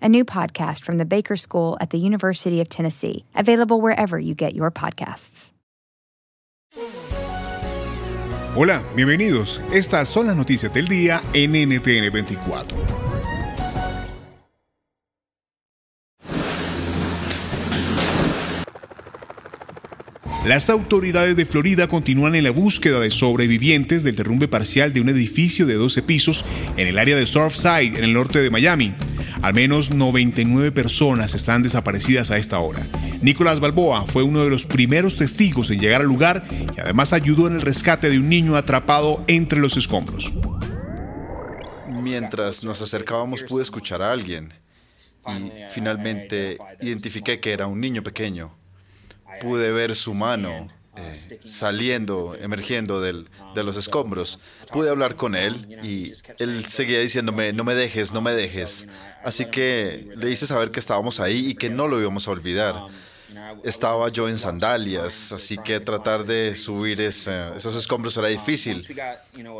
a new podcast from the Baker School at the University of Tennessee, available wherever you get your podcasts. Hola, bienvenidos. Estas son las noticias del día en NTN 24. Las autoridades de Florida continúan en la búsqueda de sobrevivientes del derrumbe parcial de un edificio de 12 pisos en el área de Surfside, en el norte de Miami. Al menos 99 personas están desaparecidas a esta hora. Nicolás Balboa fue uno de los primeros testigos en llegar al lugar y además ayudó en el rescate de un niño atrapado entre los escombros. Mientras nos acercábamos pude escuchar a alguien y finalmente identifiqué que era un niño pequeño pude ver su mano eh, saliendo, emergiendo de los escombros. Pude hablar con él y él seguía diciéndome, no me dejes, no me dejes. Así que le hice saber que estábamos ahí y que no lo íbamos a olvidar. Estaba yo en sandalias, así que tratar de subir esos escombros era difícil.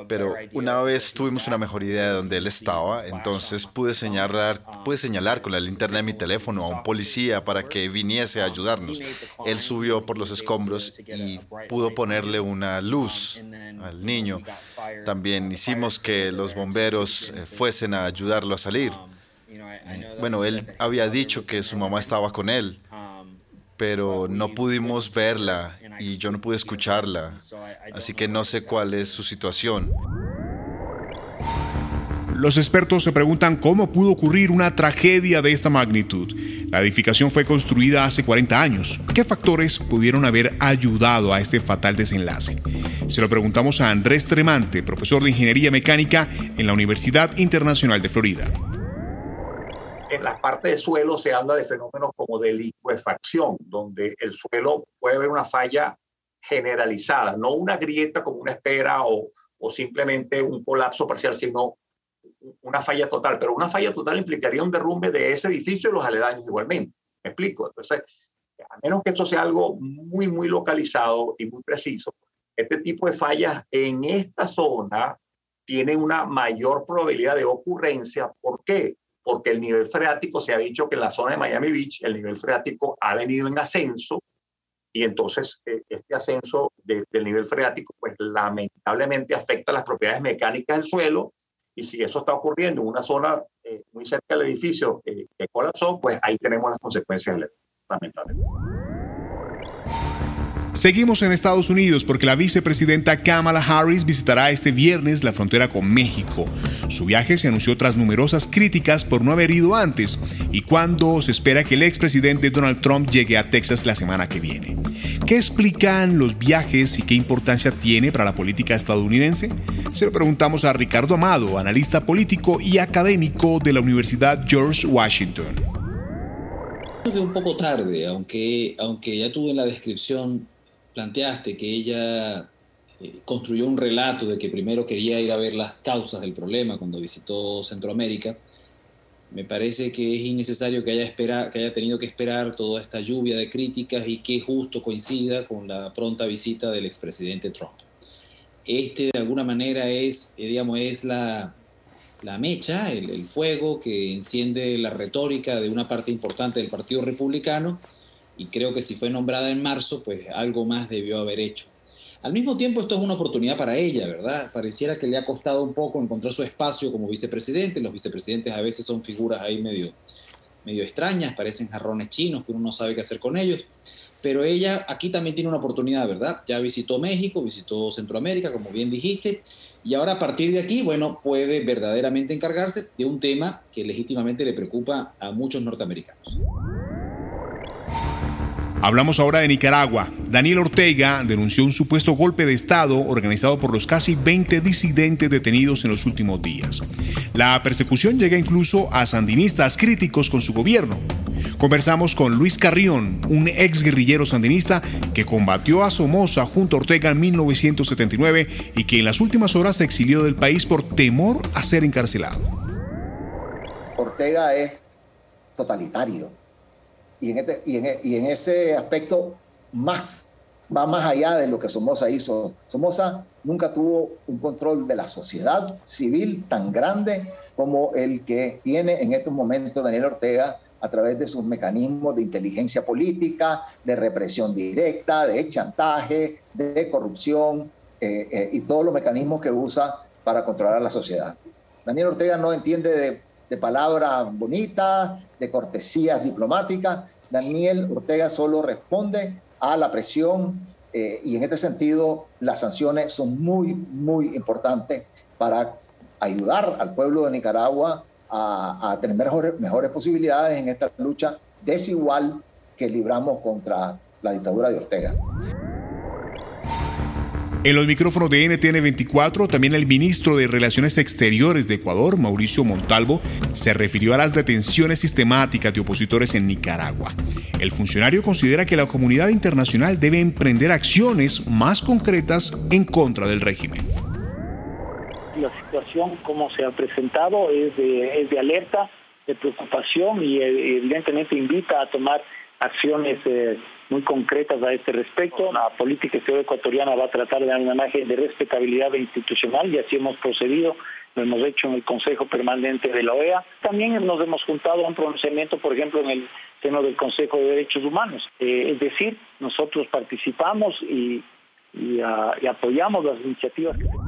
Pero una vez tuvimos una mejor idea de dónde él estaba, entonces pude señalar, pude señalar con la linterna de mi teléfono a un policía para que viniese a ayudarnos. Él subió por los escombros y pudo ponerle una luz al niño. También hicimos que los bomberos eh, fuesen a ayudarlo a salir. Eh, bueno, él había dicho que su mamá estaba con él pero no pudimos verla y yo no pude escucharla, así que no sé cuál es su situación. Los expertos se preguntan cómo pudo ocurrir una tragedia de esta magnitud. La edificación fue construida hace 40 años. ¿Qué factores pudieron haber ayudado a este fatal desenlace? Se lo preguntamos a Andrés Tremante, profesor de Ingeniería Mecánica en la Universidad Internacional de Florida en la parte de suelo se habla de fenómenos como de liquefacción, donde el suelo puede haber una falla generalizada, no una grieta como una espera o, o simplemente un colapso parcial, sino una falla total. Pero una falla total implicaría un derrumbe de ese edificio y los aledaños igualmente. ¿Me explico? Entonces, a menos que esto sea algo muy, muy localizado y muy preciso, este tipo de fallas en esta zona tienen una mayor probabilidad de ocurrencia. ¿Por qué? Porque el nivel freático se ha dicho que en la zona de Miami Beach el nivel freático ha venido en ascenso y entonces eh, este ascenso del nivel freático pues lamentablemente afecta las propiedades mecánicas del suelo y si eso está ocurriendo en una zona eh, muy cerca del edificio que colapsó, pues ahí tenemos las consecuencias lamentablemente. Seguimos en Estados Unidos porque la vicepresidenta Kamala Harris visitará este viernes la frontera con México. Su viaje se anunció tras numerosas críticas por no haber ido antes y cuando se espera que el expresidente Donald Trump llegue a Texas la semana que viene. ¿Qué explican los viajes y qué importancia tiene para la política estadounidense? Se lo preguntamos a Ricardo Amado, analista político y académico de la Universidad George Washington. Un poco tarde, aunque, aunque ya tuve en la descripción planteaste que ella eh, construyó un relato de que primero quería ir a ver las causas del problema cuando visitó Centroamérica, me parece que es innecesario que haya, que haya tenido que esperar toda esta lluvia de críticas y que justo coincida con la pronta visita del expresidente Trump. Este de alguna manera es, eh, digamos, es la, la mecha, el, el, fuego que enciende la retórica de una parte importante del Partido Republicano y creo que si fue nombrada en marzo, pues algo más debió haber hecho. Al mismo tiempo, esto es una oportunidad para ella, ¿verdad? Pareciera que le ha costado un poco encontrar su espacio como vicepresidente. Los vicepresidentes a veces son figuras ahí medio, medio extrañas, parecen jarrones chinos que uno no sabe qué hacer con ellos. Pero ella aquí también tiene una oportunidad, ¿verdad? Ya visitó México, visitó Centroamérica, como bien dijiste, y ahora a partir de aquí, bueno, puede verdaderamente encargarse de un tema que legítimamente le preocupa a muchos norteamericanos. Hablamos ahora de Nicaragua. Daniel Ortega denunció un supuesto golpe de Estado organizado por los casi 20 disidentes detenidos en los últimos días. La persecución llega incluso a sandinistas críticos con su gobierno. Conversamos con Luis Carrión, un ex guerrillero sandinista que combatió a Somoza junto a Ortega en 1979 y que en las últimas horas se exilió del país por temor a ser encarcelado. Ortega es totalitario y en, este, en, y en ese aspecto más va más allá de lo que Somoza hizo. Somoza nunca tuvo un control de la sociedad civil tan grande como el que tiene en estos momentos Daniel Ortega a través de sus mecanismos de inteligencia política, de represión directa, de chantaje, de corrupción eh, eh, y todos los mecanismos que usa para controlar la sociedad. Daniel Ortega no entiende de, de palabras bonitas, de cortesías diplomáticas. Daniel Ortega solo responde a la presión eh, y en este sentido las sanciones son muy, muy importantes para ayudar al pueblo de Nicaragua a, a tener mejores, mejores posibilidades en esta lucha desigual que libramos contra la dictadura de Ortega. En los micrófonos de NTN24, también el ministro de Relaciones Exteriores de Ecuador, Mauricio Montalvo, se refirió a las detenciones sistemáticas de opositores en Nicaragua. El funcionario considera que la comunidad internacional debe emprender acciones más concretas en contra del régimen. La situación como se ha presentado es de, alerta, de preocupación y evidentemente invita a tomar acciones eh, muy concretas a este respecto. La política exterior ecuatoriana va a tratar de dar una imagen de respetabilidad institucional y así hemos procedido. Lo hemos hecho en el Consejo Permanente de la OEA. También nos hemos juntado a un pronunciamiento, por ejemplo, en el seno del Consejo de Derechos Humanos. Eh, es decir, nosotros participamos y, y, uh, y apoyamos las iniciativas que se